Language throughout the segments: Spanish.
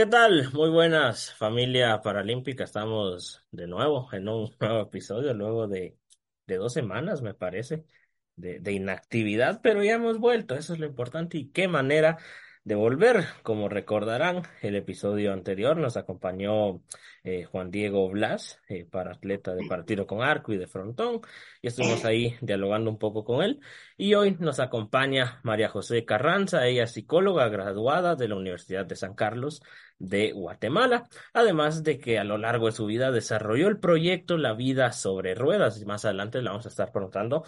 ¿Qué tal? Muy buenas, familia paralímpica. Estamos de nuevo en un nuevo episodio luego de, de dos semanas, me parece, de, de inactividad, pero ya hemos vuelto. Eso es lo importante. Y qué manera de volver. Como recordarán, el episodio anterior nos acompañó eh, Juan Diego Blas, eh, para atleta de partido con arco y de frontón, y estuvimos ahí dialogando un poco con él. Y hoy nos acompaña María José Carranza, ella es psicóloga graduada de la Universidad de San Carlos de Guatemala, además de que a lo largo de su vida desarrolló el proyecto La vida sobre ruedas, y más adelante la vamos a estar preguntando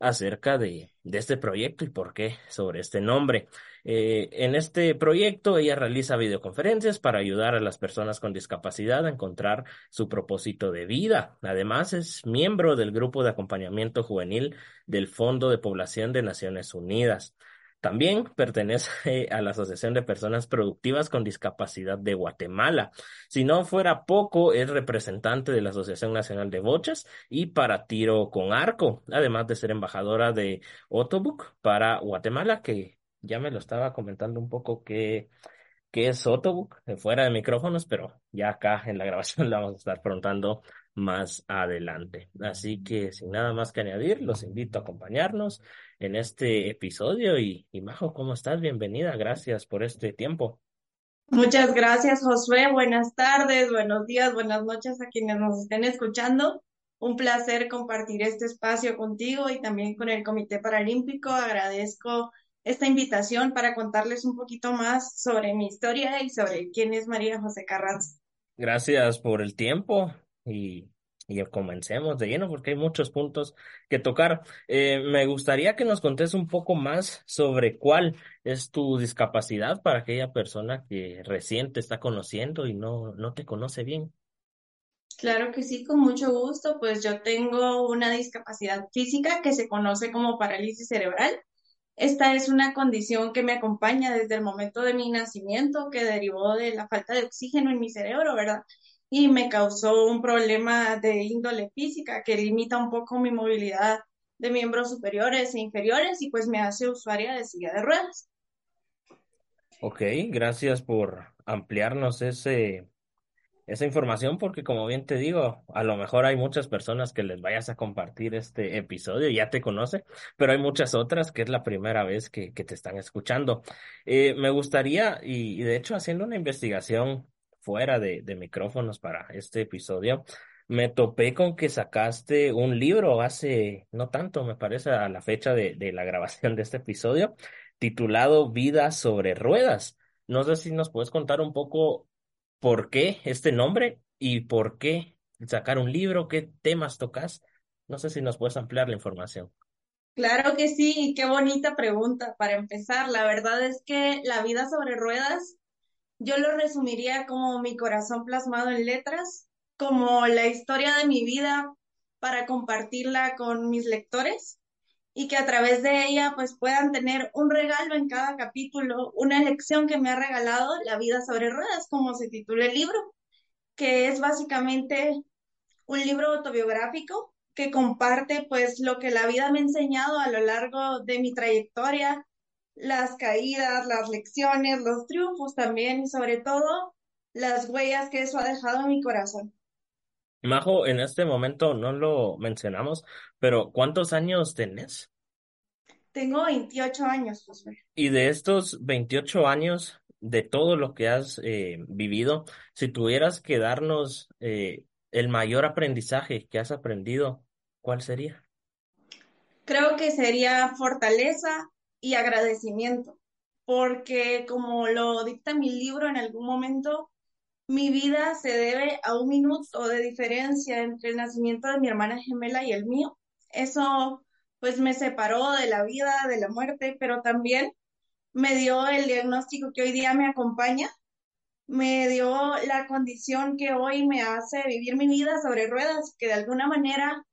acerca de, este proyecto y por qué sobre este nombre. Eh, en este proyecto ella realiza videoconferencias para ayudar a las personas con discapacidad a encontrar su propósito de vida. Además es miembro del grupo de acompañamiento juvenil del Fondo de Población de Naciones Unidas. También pertenece a la Asociación de Personas Productivas con Discapacidad de Guatemala. Si no fuera poco, es representante de la Asociación Nacional de Bochas y para tiro con arco, además de ser embajadora de Otobook para Guatemala, que ya me lo estaba comentando un poco que, es Otobook, fuera de micrófonos, pero ya acá en la grabación la vamos a estar preguntando más adelante. Así que sin nada más que añadir, los invito a acompañarnos en este episodio y, y Majo, ¿cómo estás? Bienvenida, gracias por este tiempo. Muchas gracias, Josué. Buenas tardes, buenos días, buenas noches a quienes nos estén escuchando. Un placer compartir este espacio contigo y también con el Comité Paralímpico. Agradezco esta invitación para contarles un poquito más sobre mi historia y sobre quién es María José Carranza. Gracias por el tiempo y, y comencemos de lleno porque hay muchos puntos que tocar. Eh, me gustaría que nos contes un poco más sobre cuál es tu discapacidad para aquella persona que recién te está conociendo y no, no te conoce bien. Claro que sí, con mucho gusto. Pues yo tengo una discapacidad física que se conoce como parálisis cerebral. Esta es una condición que me acompaña desde el momento de mi nacimiento, que derivó de la falta de oxígeno en mi cerebro, ¿verdad? Y me causó un problema de índole física que limita un poco mi movilidad de miembros superiores e inferiores y pues me hace usuaria de silla de ruedas. Ok, gracias por ampliarnos ese, esa información porque como bien te digo, a lo mejor hay muchas personas que les vayas a compartir este episodio, ya te conoce, pero hay muchas otras que es la primera vez que, te están escuchando. Eh, me gustaría, y de hecho haciendo una investigación fuera de, de micrófonos para este episodio, me topé con que sacaste un libro hace no tanto, me parece, a la fecha de, de la grabación de este episodio, titulado Vida sobre Ruedas. No sé si nos puedes contar un poco por qué este nombre y por qué sacar un libro, qué temas tocas. No sé si nos puedes ampliar la información. Claro que sí, qué bonita pregunta para empezar. La verdad es que la vida sobre ruedas yo lo resumiría como mi corazón plasmado en letras, como la historia de mi vida para compartirla con mis lectores y que a través de ella pues puedan tener un regalo en cada capítulo, una lección que me ha regalado La vida sobre ruedas, como se titula el libro, que es básicamente un libro autobiográfico que comparte pues lo que la vida me ha enseñado a lo largo de mi trayectoria las caídas, las lecciones, los triunfos también y sobre todo las huellas que eso ha dejado en mi corazón. Majo, en este momento no lo mencionamos, pero ¿cuántos años tenés? Tengo 28 años, Josué. Y de estos 28 años, de todo lo que has eh, vivido, si tuvieras que darnos eh, el mayor aprendizaje que has aprendido, ¿cuál sería? Creo que sería fortaleza y agradecimiento, porque como lo dicta mi libro en algún momento, mi vida se debe a un minuto de diferencia entre el nacimiento de mi hermana gemela y el mío. Eso pues me separó de la vida, de la muerte, pero también me dio el diagnóstico que hoy día me acompaña, me dio la condición que hoy me hace vivir mi vida sobre ruedas, que de alguna manera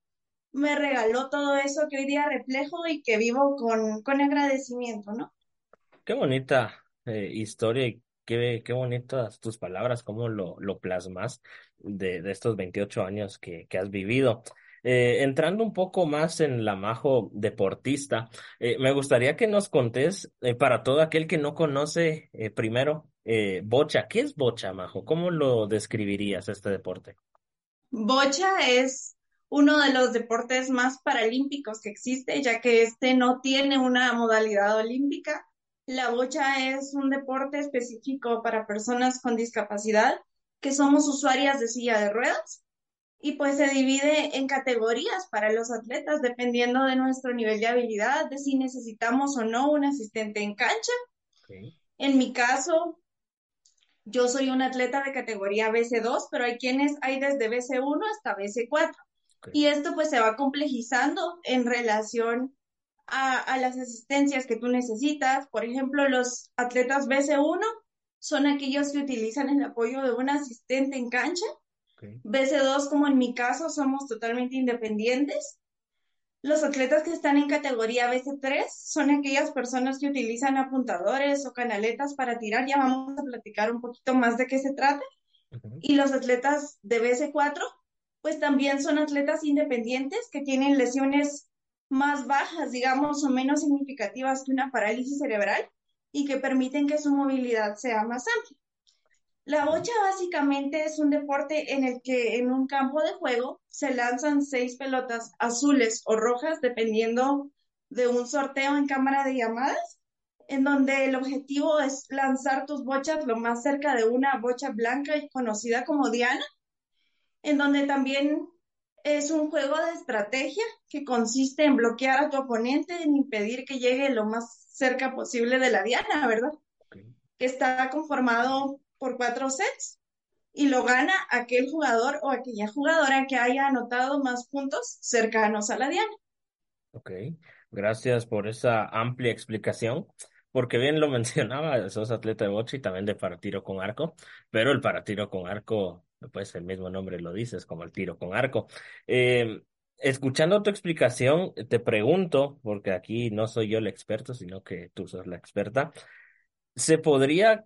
me regaló todo eso que hoy día reflejo y que vivo con, con agradecimiento, ¿no? Qué bonita eh, historia y qué, qué bonitas tus palabras, cómo lo, lo plasmas de, de estos 28 años que, que has vivido. Eh, entrando un poco más en la Majo deportista, eh, me gustaría que nos contés, eh, para todo aquel que no conoce, primero, bocha. ¿Qué es bocha, Majo? ¿Cómo lo describirías este deporte? Bocha es uno de los deportes más paralímpicos que existe, ya que este no tiene una modalidad olímpica. La bocha es un deporte específico para personas con discapacidad que somos usuarias de silla de ruedas y pues se divide en categorías para los atletas dependiendo de nuestro nivel de habilidad, de si necesitamos o no un asistente en cancha. Okay, En mi caso, yo soy un atleta de categoría BC2, pero hay quienes hay desde BC1 hasta BC4. Okay, Y esto pues se va complejizando en relación a, a las asistencias que tú necesitas. Por ejemplo, los atletas BC1 son aquellos que utilizan el apoyo de un asistente en cancha. okay, BC2, como en mi caso, somos totalmente independientes. Los atletas que están en categoría BC3 son aquellas personas que utilizan apuntadores o canaletas para tirar. Ya vamos a platicar un poquito más de qué se trata. Y los atletas de BC4, pues también son atletas independientes que tienen lesiones más bajas, digamos, o menos significativas que una parálisis cerebral y que permiten que su movilidad sea más amplia. La bocha básicamente es un deporte en el que en un campo de juego se lanzan seis pelotas azules o rojas, dependiendo de un sorteo en cámara de llamadas, en donde el objetivo es lanzar tus bochas lo más cerca de una bocha blanca y conocida como Diana, en donde también es un juego de estrategia que consiste en bloquear a tu oponente, en impedir que llegue lo más cerca posible de la Diana, ¿verdad? okay. Que está conformado por cuatro sets y lo gana aquel jugador o aquella jugadora que haya anotado más puntos cercanos a la diana. Ok, gracias por esa amplia explicación, porque bien lo mencionaba, sos atleta de bocha y también de para tiro con arco, pero el para tiro con arco, pues el mismo nombre lo dice, es como el tiro con arco. Eh, escuchando tu explicación, te pregunto, porque aquí no soy yo el experto, sino que tú sos la experta, ¿se podría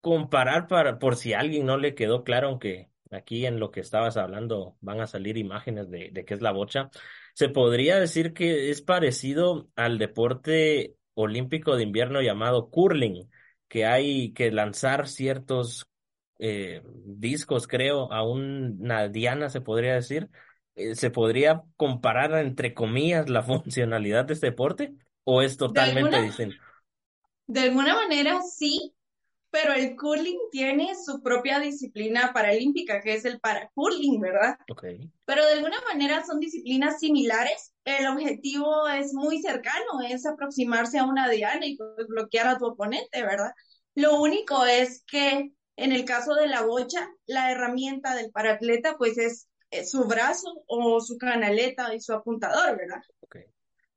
comparar para, por si a alguien no le quedó claro, aunque aquí en lo que estabas hablando van a salir imágenes de, de qué es la bocha. Se podría decir que es parecido al deporte olímpico de invierno llamado curling, que hay que lanzar ciertos eh, discos, creo, a una diana, se podría decir. Eh, ¿Se podría comparar, entre comillas, la funcionalidad de este deporte? ¿O es totalmente alguna, distinto? de alguna manera sí, pero el curling tiene su propia disciplina paralímpica, que es el paracurling, ¿verdad? Ok, Pero de alguna manera son disciplinas similares. El objetivo es muy cercano, es aproximarse a una diana y pues, bloquear a tu oponente, ¿verdad? Lo único es que en el caso de la bocha, la herramienta del paratleta pues es, es su brazo o su canaleta y su apuntador, ¿verdad? ok.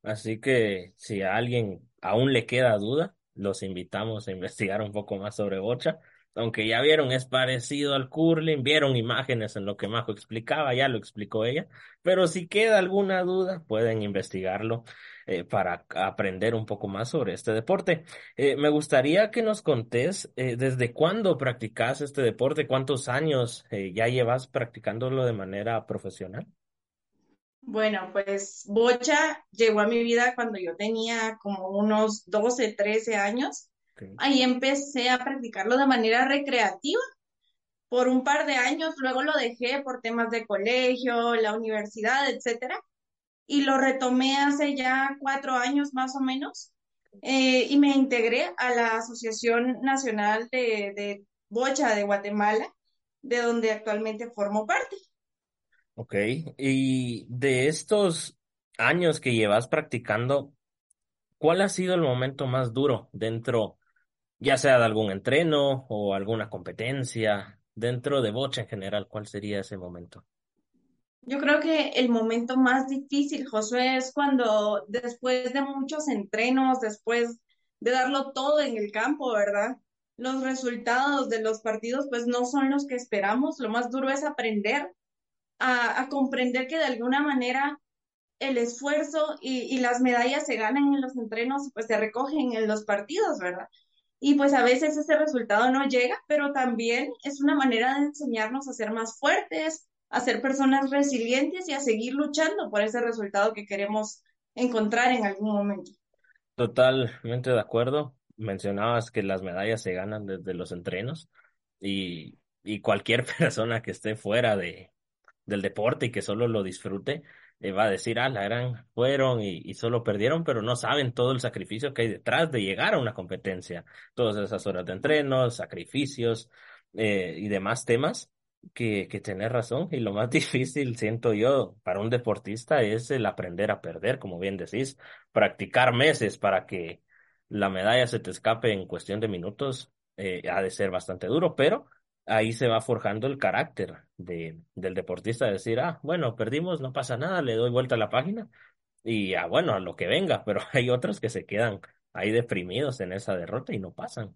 Así que si a alguien aún le queda duda, los invitamos a investigar un poco más sobre bocha. Aunque ya vieron, es parecido al curling, vieron imágenes en lo que Majo explicaba, ya lo explicó ella, pero si queda alguna duda, pueden investigarlo eh, para aprender un poco más sobre este deporte. Eh, me gustaría que nos contés eh, desde cuándo practicas este deporte, cuántos años ya llevas practicándolo de manera profesional. Bueno, pues bocha llegó a mi vida cuando yo tenía como unos 12, 13 años. Okay, Ahí empecé a practicarlo de manera recreativa por un par de años, luego lo dejé por temas de colegio, la universidad, etcétera, y lo retomé hace ya cuatro años más o menos, eh, y me integré a la Asociación Nacional de, de Bocha de Guatemala, de donde actualmente formo parte. ok. Y de estos años que llevas practicando, ¿cuál ha sido el momento más duro dentro, ya sea de algún entreno o alguna competencia, dentro de bocha en general? ¿Cuál sería ese momento? Yo creo que el momento más difícil, Josué, es cuando después de muchos entrenos, después de darlo todo en el campo, ¿verdad? Los resultados de los partidos pues no son los que esperamos. Lo más duro es aprender a, comprender que de alguna manera el esfuerzo y, y, las medallas se ganan en los entrenos, pues se recogen en los partidos, ¿verdad? Y pues a veces ese resultado no llega, pero también es una manera de enseñarnos a ser más fuertes, a ser personas resilientes y a seguir luchando por ese resultado que queremos encontrar en algún momento. Totalmente de acuerdo. Mencionabas que las medallas se ganan desde los entrenos y, y cualquier persona que esté fuera de, del deporte y que solo lo disfrute, eh, va a decir, ah, la gran fueron y, y, solo perdieron, pero no saben todo el sacrificio que hay detrás de llegar a una competencia. Todas esas horas de entreno, sacrificios eh, y demás temas que, que tener razón. Y lo más difícil, siento yo, para un deportista es el aprender a perder, como bien decís, practicar meses para que la medalla se te escape en cuestión de minutos, eh, ha de ser bastante duro, pero ahí se va forjando el carácter de, del deportista, de decir, ah, bueno, perdimos, no pasa nada, le doy vuelta a la página y ah, bueno, a lo que venga, pero hay otros que se quedan ahí deprimidos en esa derrota y no pasan.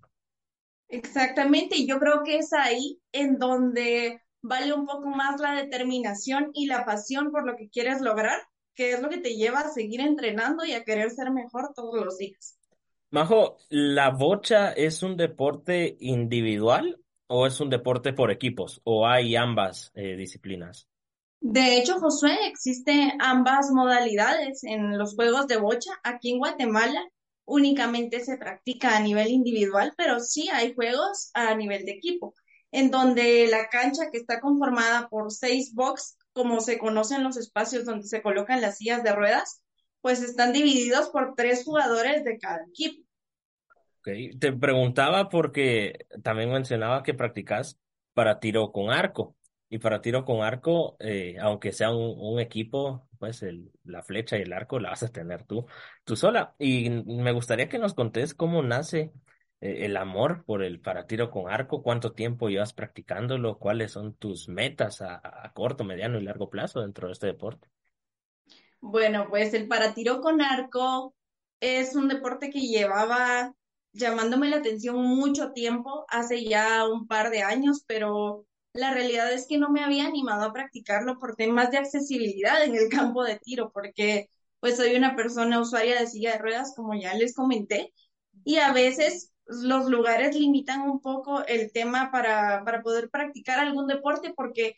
Exactamente, y yo creo que es ahí en donde vale un poco más la determinación y la pasión por lo que quieres lograr, que es lo que te lleva a seguir entrenando y a querer ser mejor todos los días. Majo, ¿la bocha es un deporte individual o es un deporte por equipos o hay ambas eh, disciplinas? De hecho, Josué, existen ambas modalidades en los juegos de bocha. Aquí en Guatemala únicamente se practica a nivel individual, pero sí hay juegos a nivel de equipo, en donde la cancha que está conformada por seis box, como se conocen los espacios donde se colocan las sillas de ruedas, pues están divididos por tres jugadores de cada equipo. Te preguntaba porque también mencionaba que practicas para tiro con arco. Y para tiro con arco, eh, aunque sea un, equipo, pues la flecha y el arco la vas a tener tú, tú sola. Y me gustaría que nos contés cómo nace eh, el amor por el para tiro con arco, cuánto tiempo llevas practicándolo, cuáles son tus metas a corto, mediano y largo plazo dentro de este deporte. Bueno, pues el para tiro con arco es un deporte que llevaba llamándome la atención mucho tiempo, hace ya un par de años, pero la realidad es que no me había animado a practicarlo por temas de accesibilidad en el campo de tiro, porque pues soy una persona usuaria de silla de ruedas, como ya les comenté, y a veces los lugares limitan un poco el tema para, para poder practicar algún deporte, porque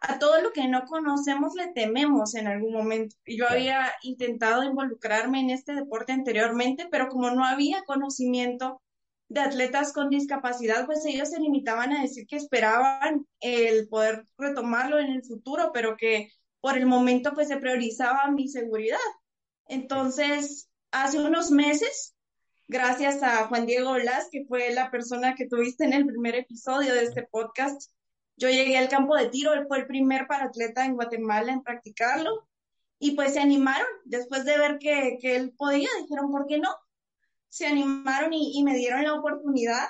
a todo lo que no conocemos le tememos en algún momento. Yo había intentado involucrarme en este deporte anteriormente, pero como no había conocimiento de atletas con discapacidad, pues ellos se limitaban a decir que esperaban el poder retomarlo en el futuro, pero que por el momento pues se priorizaba mi seguridad. Entonces, hace unos meses, gracias a Juan Diego Blas, que fue la persona que tuviste en el primer episodio de este podcast, yo llegué al campo de tiro, él fue el primer paratleta en Guatemala en practicarlo y pues se animaron, después de ver que, que él podía, dijeron, ¿por qué no? Se animaron y, me dieron la oportunidad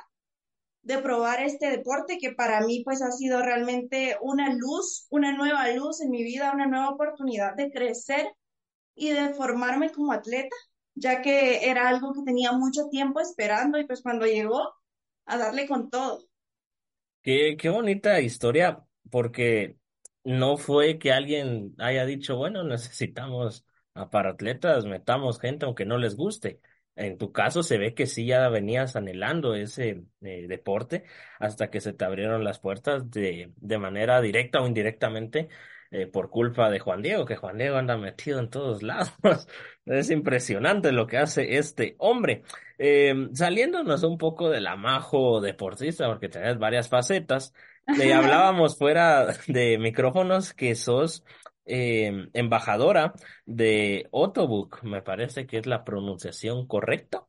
de probar este deporte que para mí pues ha sido realmente una luz, una nueva luz en mi vida, una nueva oportunidad de crecer y de formarme como atleta, ya que era algo que tenía mucho tiempo esperando y pues cuando llegó a darle con todo. Qué, qué bonita historia, porque no fue que alguien haya dicho, bueno, necesitamos a paratletas, metamos gente aunque no les guste. En tu caso se ve que sí ya venías anhelando ese eh, deporte hasta que se te abrieron las puertas de, de manera directa o indirectamente eh, por culpa de Juan Diego, que Juan Diego anda metido en todos lados. es impresionante lo que hace este hombre. Eh, saliéndonos un poco de la majo deportista, porque tenés varias facetas, le hablábamos fuera de micrófonos que sos eh, embajadora de Autobook, me parece que es la pronunciación correcta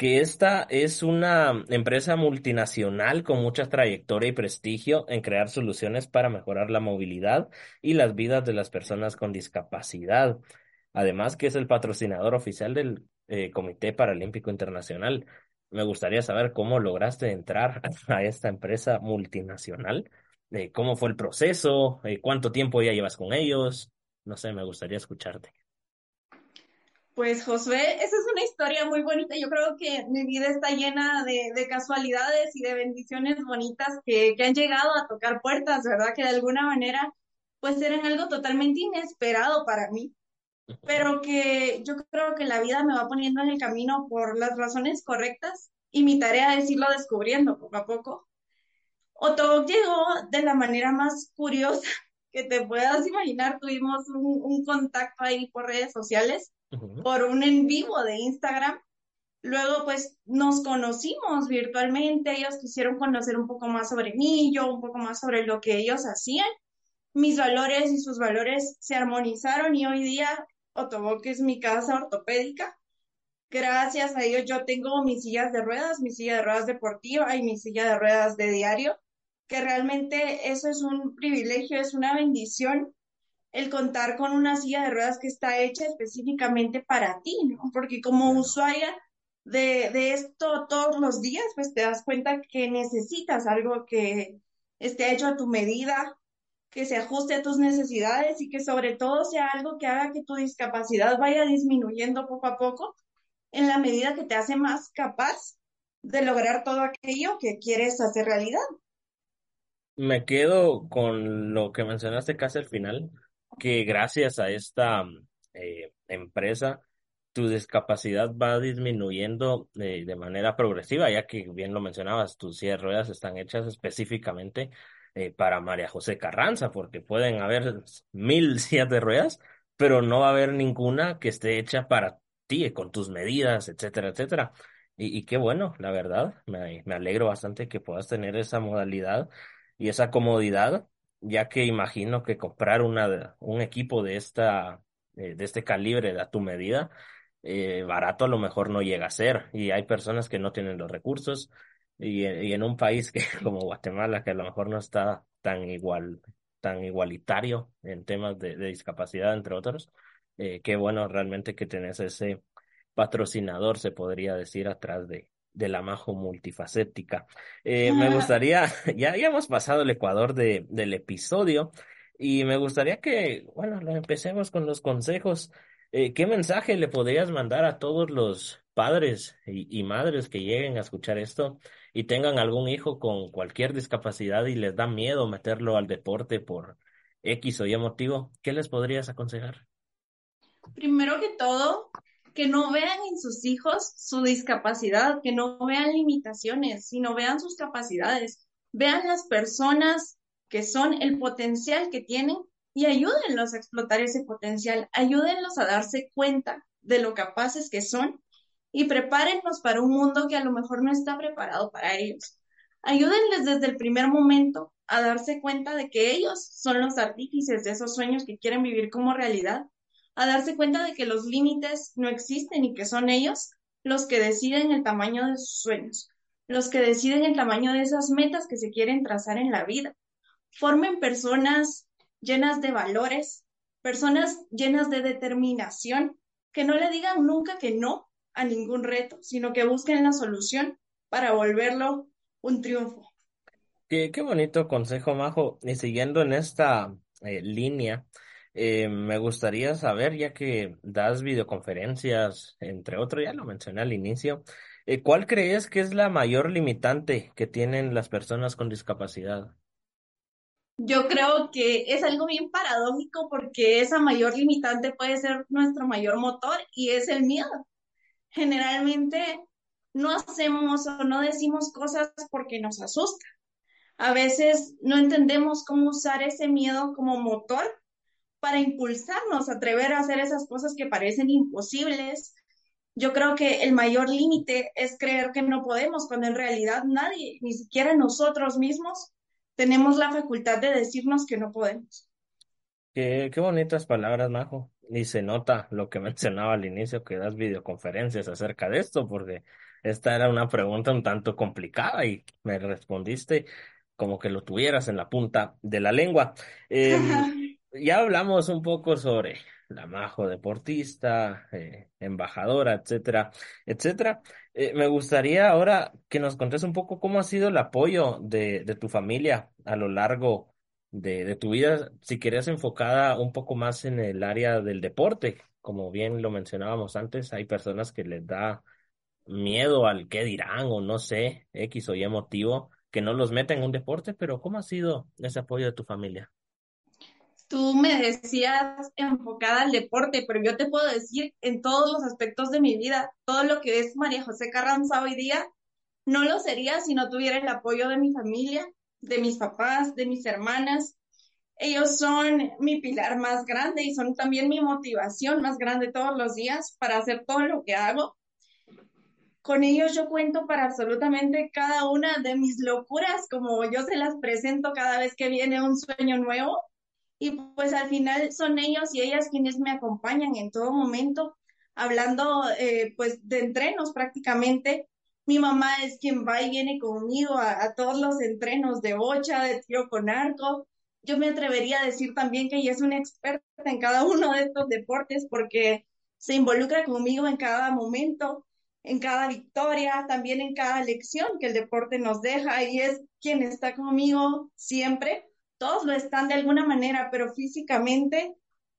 que esta es una empresa multinacional con mucha trayectoria y prestigio en crear soluciones para mejorar la movilidad y las vidas de las personas con discapacidad. Además, que es el patrocinador oficial del eh, Comité Paralímpico Internacional. Me gustaría saber cómo lograste entrar a esta empresa multinacional, eh, cómo fue el proceso, eh, cuánto tiempo ya llevas con ellos. No sé, me gustaría escucharte. Pues Josué, esa es una historia muy bonita. Yo creo que mi vida está llena de, de casualidades y de bendiciones bonitas que, que, han llegado a tocar puertas, ¿verdad? Que de alguna manera pues eran algo totalmente inesperado para mí, pero que yo creo que la vida me va poniendo en el camino por las razones correctas y mi tarea es irlo descubriendo poco a poco. Otto llegó de la manera más curiosa que te puedas imaginar, tuvimos un, un contacto ahí por redes sociales, por un en vivo de Instagram. Luego, pues nos conocimos virtualmente, ellos quisieron conocer un poco más sobre mí, yo un poco más sobre lo que ellos hacían. Mis valores y sus valores se armonizaron y hoy día que es mi casa ortopédica. Gracias a ellos yo tengo mis sillas de ruedas, mi silla de ruedas deportiva y mi silla de ruedas de diario que realmente eso es un privilegio, es una bendición el contar con una silla de ruedas que está hecha específicamente para ti, ¿no? Porque como usuaria de, de, esto todos los días, pues te das cuenta que necesitas algo que esté hecho a tu medida, que se ajuste a tus necesidades y que sobre todo sea algo que haga que tu discapacidad vaya disminuyendo poco a poco en la medida que te hace más capaz de lograr todo aquello que quieres hacer realidad. Me quedo con lo que mencionaste casi al final, que gracias a esta eh, empresa tu discapacidad va disminuyendo de, de, manera progresiva, ya que bien lo mencionabas, tus sillas de ruedas están hechas específicamente eh, para María José Carranza, porque pueden haber mil sillas de ruedas, pero no va a haber ninguna que esté hecha para ti, con tus medidas, etcétera, etcétera. Y, y qué bueno, la verdad, me, me alegro bastante que puedas tener esa modalidad y esa comodidad, ya que imagino que comprar una, un equipo de esta, eh, de este calibre a tu medida, eh, barato a lo mejor no llega a ser. Y hay personas que no tienen los recursos. Y, en un país que, como Guatemala, que a lo mejor no está tan igual, tan igualitario en temas de, de discapacidad, entre otros, eh, qué bueno realmente que tenés ese patrocinador, se podría decir, atrás de, de la Majo multifacética. Eh, me gustaría, ya, ya hemos pasado el Ecuador de, del episodio y me gustaría que, bueno, lo empecemos con los consejos. Eh, ¿Qué mensaje le podrías mandar a todos los padres y, y, madres que lleguen a escuchar esto y tengan algún hijo con cualquier discapacidad y les da miedo meterlo al deporte por X o Y motivo? ¿Qué les podrías aconsejar? Primero que todo, que no vean en sus hijos su discapacidad, que no vean limitaciones, sino vean sus capacidades, vean las personas que son el potencial que tienen y ayúdenlos a explotar ese potencial, ayúdenlos a darse cuenta de lo capaces que son y prepárenlos para un mundo que a lo mejor no está preparado para ellos. Ayúdenles desde el primer momento a darse cuenta de que ellos son los artífices de esos sueños que quieren vivir como realidad a darse cuenta de que los límites no existen y que son ellos los que deciden el tamaño de sus sueños, los que deciden el tamaño de esas metas que se quieren trazar en la vida. Formen personas llenas de valores, personas llenas de determinación, que no le digan nunca que no a ningún reto, sino que busquen la solución para volverlo un triunfo. Qué, qué bonito consejo, Majo. Y siguiendo en esta eh, línea, eh, me gustaría saber, ya que das videoconferencias, entre otros, ya lo mencioné al inicio, eh, ¿cuál crees que es la mayor limitante que tienen las personas con discapacidad? Yo creo que es algo bien paradójico porque esa mayor limitante puede ser nuestro mayor motor y es el miedo. Generalmente no hacemos o no decimos cosas porque nos asusta. A veces no entendemos cómo usar ese miedo como motor para impulsarnos a atrever a hacer esas cosas que parecen imposibles. Yo creo que el mayor límite es creer que no podemos, cuando en realidad nadie, ni siquiera nosotros mismos, tenemos la facultad de decirnos que no podemos. Qué, qué bonitas palabras, Majo. Y se nota lo que mencionaba al inicio, que das videoconferencias acerca de esto, porque esta era una pregunta un tanto complicada y me respondiste como que lo tuvieras en la punta de la lengua. Eh, ya hablamos un poco sobre la Majo deportista, eh, embajadora, etcétera, etcétera. Eh, me gustaría ahora que nos contes un poco cómo ha sido el apoyo de, tu familia a lo largo de, tu vida, si querías enfocada un poco más en el área del deporte. Como bien lo mencionábamos antes, hay personas que les da miedo al qué dirán o no sé, X o Y motivo, que no los meten en un deporte, pero ¿cómo ha sido ese apoyo de tu familia? Tú me decías enfocada al deporte, pero yo te puedo decir en todos los aspectos de mi vida, todo lo que es María José Carranza hoy día, no lo sería si no tuviera el apoyo de mi familia, de mis papás, de mis hermanas. Ellos son mi pilar más grande y son también mi motivación más grande todos los días para hacer todo lo que hago. Con ellos yo cuento para absolutamente cada una de mis locuras, como yo se las presento cada vez que viene un sueño nuevo. Y pues al final son ellos y ellas quienes me acompañan en todo momento, hablando eh, pues de entrenos prácticamente. Mi mamá es quien va y viene conmigo a, a todos los entrenos de bocha, de tiro con arco. Yo me atrevería a decir también que ella es una experta en cada uno de estos deportes porque se involucra conmigo en cada momento en cada victoria, también en cada lección que el deporte nos deja y es quien está conmigo siempre. Todos lo están de alguna manera, pero físicamente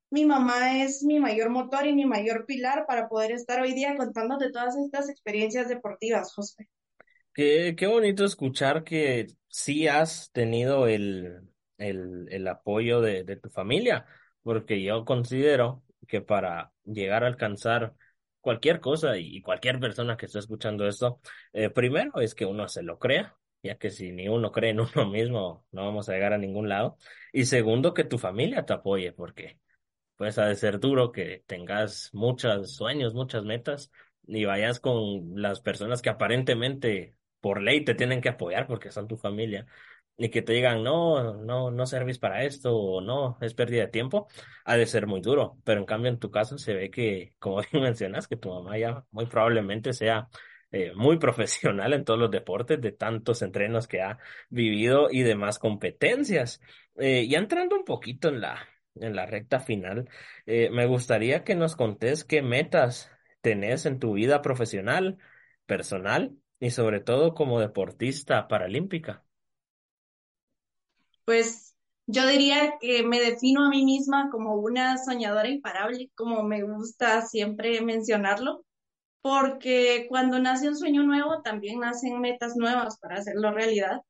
mi mamá es mi mayor motor y mi mayor pilar para poder estar hoy día contándote todas estas experiencias deportivas, José. Qué, qué bonito escuchar que sí has tenido el, el, el apoyo de, de tu familia, porque yo considero que para llegar a alcanzar cualquier cosa y cualquier persona que esté escuchando esto, eh, primero es que uno se lo crea, ya que si ni uno cree en uno mismo, no vamos a llegar a ningún lado. Y segundo, que tu familia te apoye, porque pues ha de ser duro que tengas muchos sueños, muchas metas y vayas con las personas que aparentemente por ley te tienen que apoyar porque son tu familia y que te digan, no, no, no servís para esto, o no, es pérdida de tiempo, ha de ser muy duro. Pero en cambio, en tu caso se ve que, como bien mencionas, que tu mamá ya muy probablemente sea eh, muy profesional en todos los deportes, de tantos entrenos que ha vivido y demás competencias. Eh, ya entrando un poquito en la, en la recta final, eh, me gustaría que nos contés qué metas tenés en tu vida profesional, personal y sobre todo como deportista paralímpica. Pues yo diría que me defino a mí misma como una soñadora imparable, como me gusta siempre mencionarlo, porque cuando nace un sueño nuevo, también nacen metas nuevas para hacerlo realidad.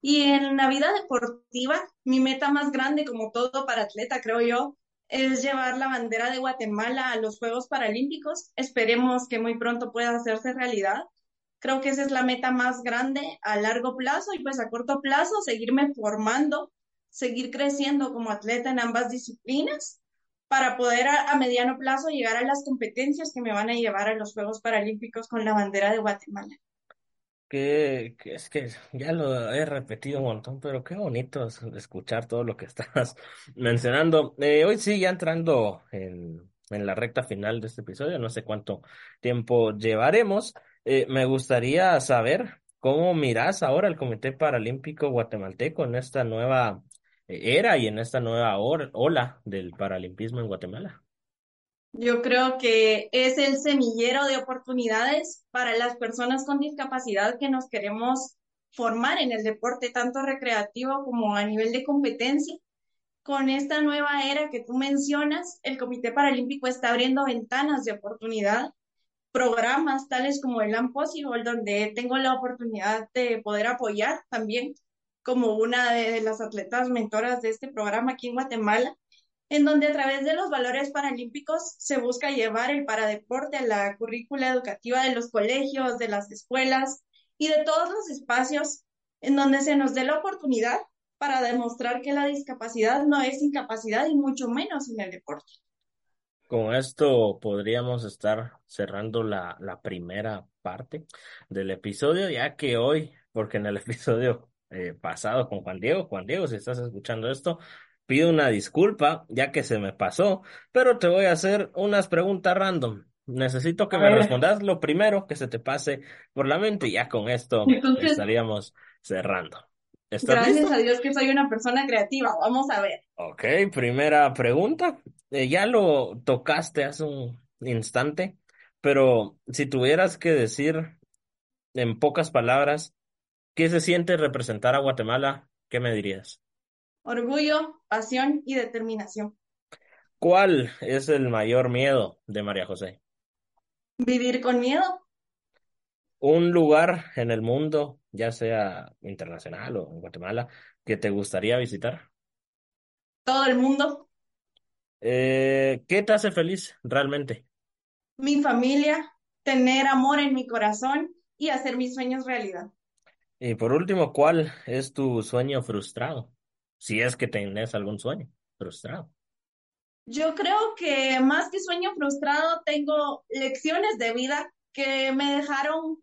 Y en la vida deportiva, mi meta más grande, como todo para atleta, creo yo, es llevar la bandera de Guatemala a los Juegos Paralímpicos. Esperemos que muy pronto pueda hacerse realidad. Creo que esa es la meta más grande a largo plazo y pues a corto plazo seguirme formando, seguir creciendo como atleta en ambas disciplinas para poder a, mediano plazo llegar a las competencias que me van a llevar a los Juegos Paralímpicos con la bandera de Guatemala. Que, es que ya lo he repetido un montón, pero qué bonito es escuchar todo lo que estás mencionando. Eh, hoy sí, ya entrando en, la recta final de este episodio, no sé cuánto tiempo llevaremos. Eh, me gustaría saber cómo miras ahora el Comité Paralímpico Guatemalteco en esta nueva era y en esta nueva ola del paralimpismo en Guatemala. Yo creo que es el semillero de oportunidades para las personas con discapacidad que nos queremos formar en el deporte, tanto recreativo como a nivel de competencia. Con esta nueva era que tú mencionas, el Comité Paralímpico está abriendo ventanas de oportunidad programas tales como el Land Possible, donde tengo la oportunidad de poder apoyar también como una de las atletas mentoras de este programa aquí en Guatemala, en donde a través de los valores paralímpicos se busca llevar el paradeporte a la currícula educativa de los colegios, de las escuelas y de todos los espacios en donde se nos dé la oportunidad para demostrar que la discapacidad no es incapacidad y mucho menos en el deporte. Con esto podríamos estar cerrando la, la primera parte del episodio, ya que hoy, porque en el episodio eh, pasado con Juan Diego, Juan Diego, si estás escuchando esto, pido una disculpa, ya que se me pasó, pero te voy a hacer unas preguntas random. Necesito que me respondas lo primero que se te pase por la mente y ya con esto Entonces, estaríamos cerrando. Gracias listo? a Dios que soy una persona creativa. Vamos a ver. Ok, primera pregunta. Eh, ya lo tocaste hace un instante, pero si tuvieras que decir en pocas palabras, ¿qué se siente representar a Guatemala? ¿Qué me dirías? Orgullo, pasión y determinación. ¿Cuál es el mayor miedo de María José? Vivir con miedo. Un lugar en el mundo, ya sea internacional o en Guatemala, que te gustaría visitar. Todo el mundo. Eh, ¿qué te hace feliz realmente? Mi familia, tener amor en mi corazón y hacer mis sueños realidad. Y por último, ¿cuál es tu sueño frustrado? si es que tenés algún sueño frustrado. Yo creo que más que sueño frustrado, tengo lecciones de vida que me dejaron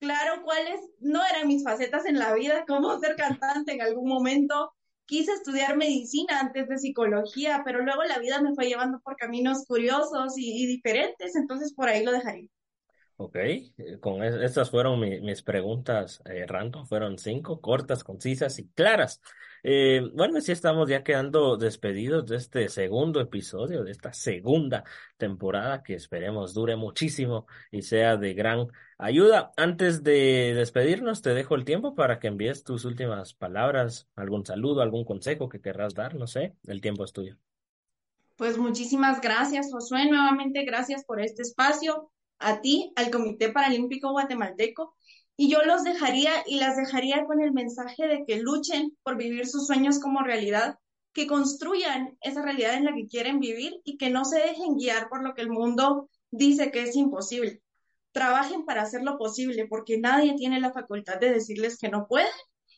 claro cuáles no eran mis facetas en la vida, como ser cantante en algún momento. Quise estudiar medicina antes de psicología, pero luego la vida me fue llevando por caminos curiosos y, y diferentes, entonces por ahí lo dejaría. Ok, eh, con es- estas fueron mi- mis preguntas eh, random, fueron cinco, cortas, concisas y claras. Eh, bueno, sí estamos ya quedando despedidos de este segundo episodio, de esta segunda temporada que esperemos dure muchísimo y sea de gran ayuda. Antes de despedirnos, te dejo el tiempo para que envíes tus últimas palabras, algún saludo, algún consejo que querrás dar, no sé, el tiempo es tuyo. Pues muchísimas gracias, Josué. Nuevamente, gracias por este espacio, a ti, al Comité Paralímpico Guatemalteco. Y yo los dejaría y las dejaría con el mensaje de que luchen por vivir sus sueños como realidad, que construyan esa realidad en la que quieren vivir y que no se dejen guiar por lo que el mundo dice que es imposible. Trabajen para hacer lo posible, porque nadie tiene la facultad de decirles que no pueden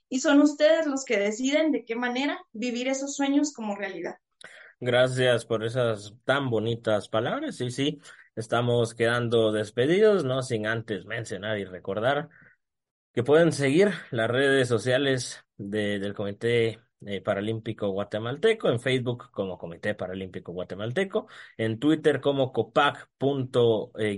y son ustedes los que deciden de qué manera vivir esos sueños como realidad. Gracias por esas tan bonitas palabras. Y sí, estamos quedando despedidos, no sin antes mencionar y recordar que pueden seguir las redes sociales de- del Comité eh, Paralímpico Guatemalteco, en Facebook como Comité Paralímpico Guatemalteco, en Twitter como Copac punto, eh,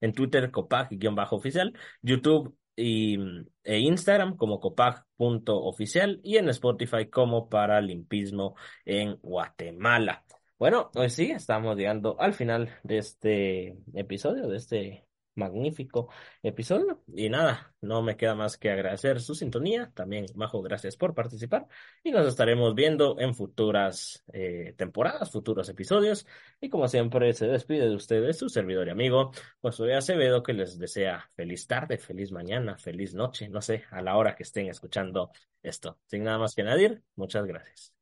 en Twitter Copac guion bajo oficial, YouTube y, e Instagram como Copac punto oficial y en Spotify como Paralimpismo en Guatemala. Bueno, hoy sí, estamos llegando al final de este episodio, de este magnífico episodio. Y nada, no me queda más que agradecer su sintonía. También, Majo, gracias por participar. Y nos estaremos viendo en futuras eh, temporadas, futuros episodios. Y como siempre, se despide de ustedes su servidor y amigo, Josué Acevedo, que les desea feliz tarde, feliz mañana, feliz noche, no sé, a la hora que estén escuchando esto. Sin nada más que añadir, muchas gracias.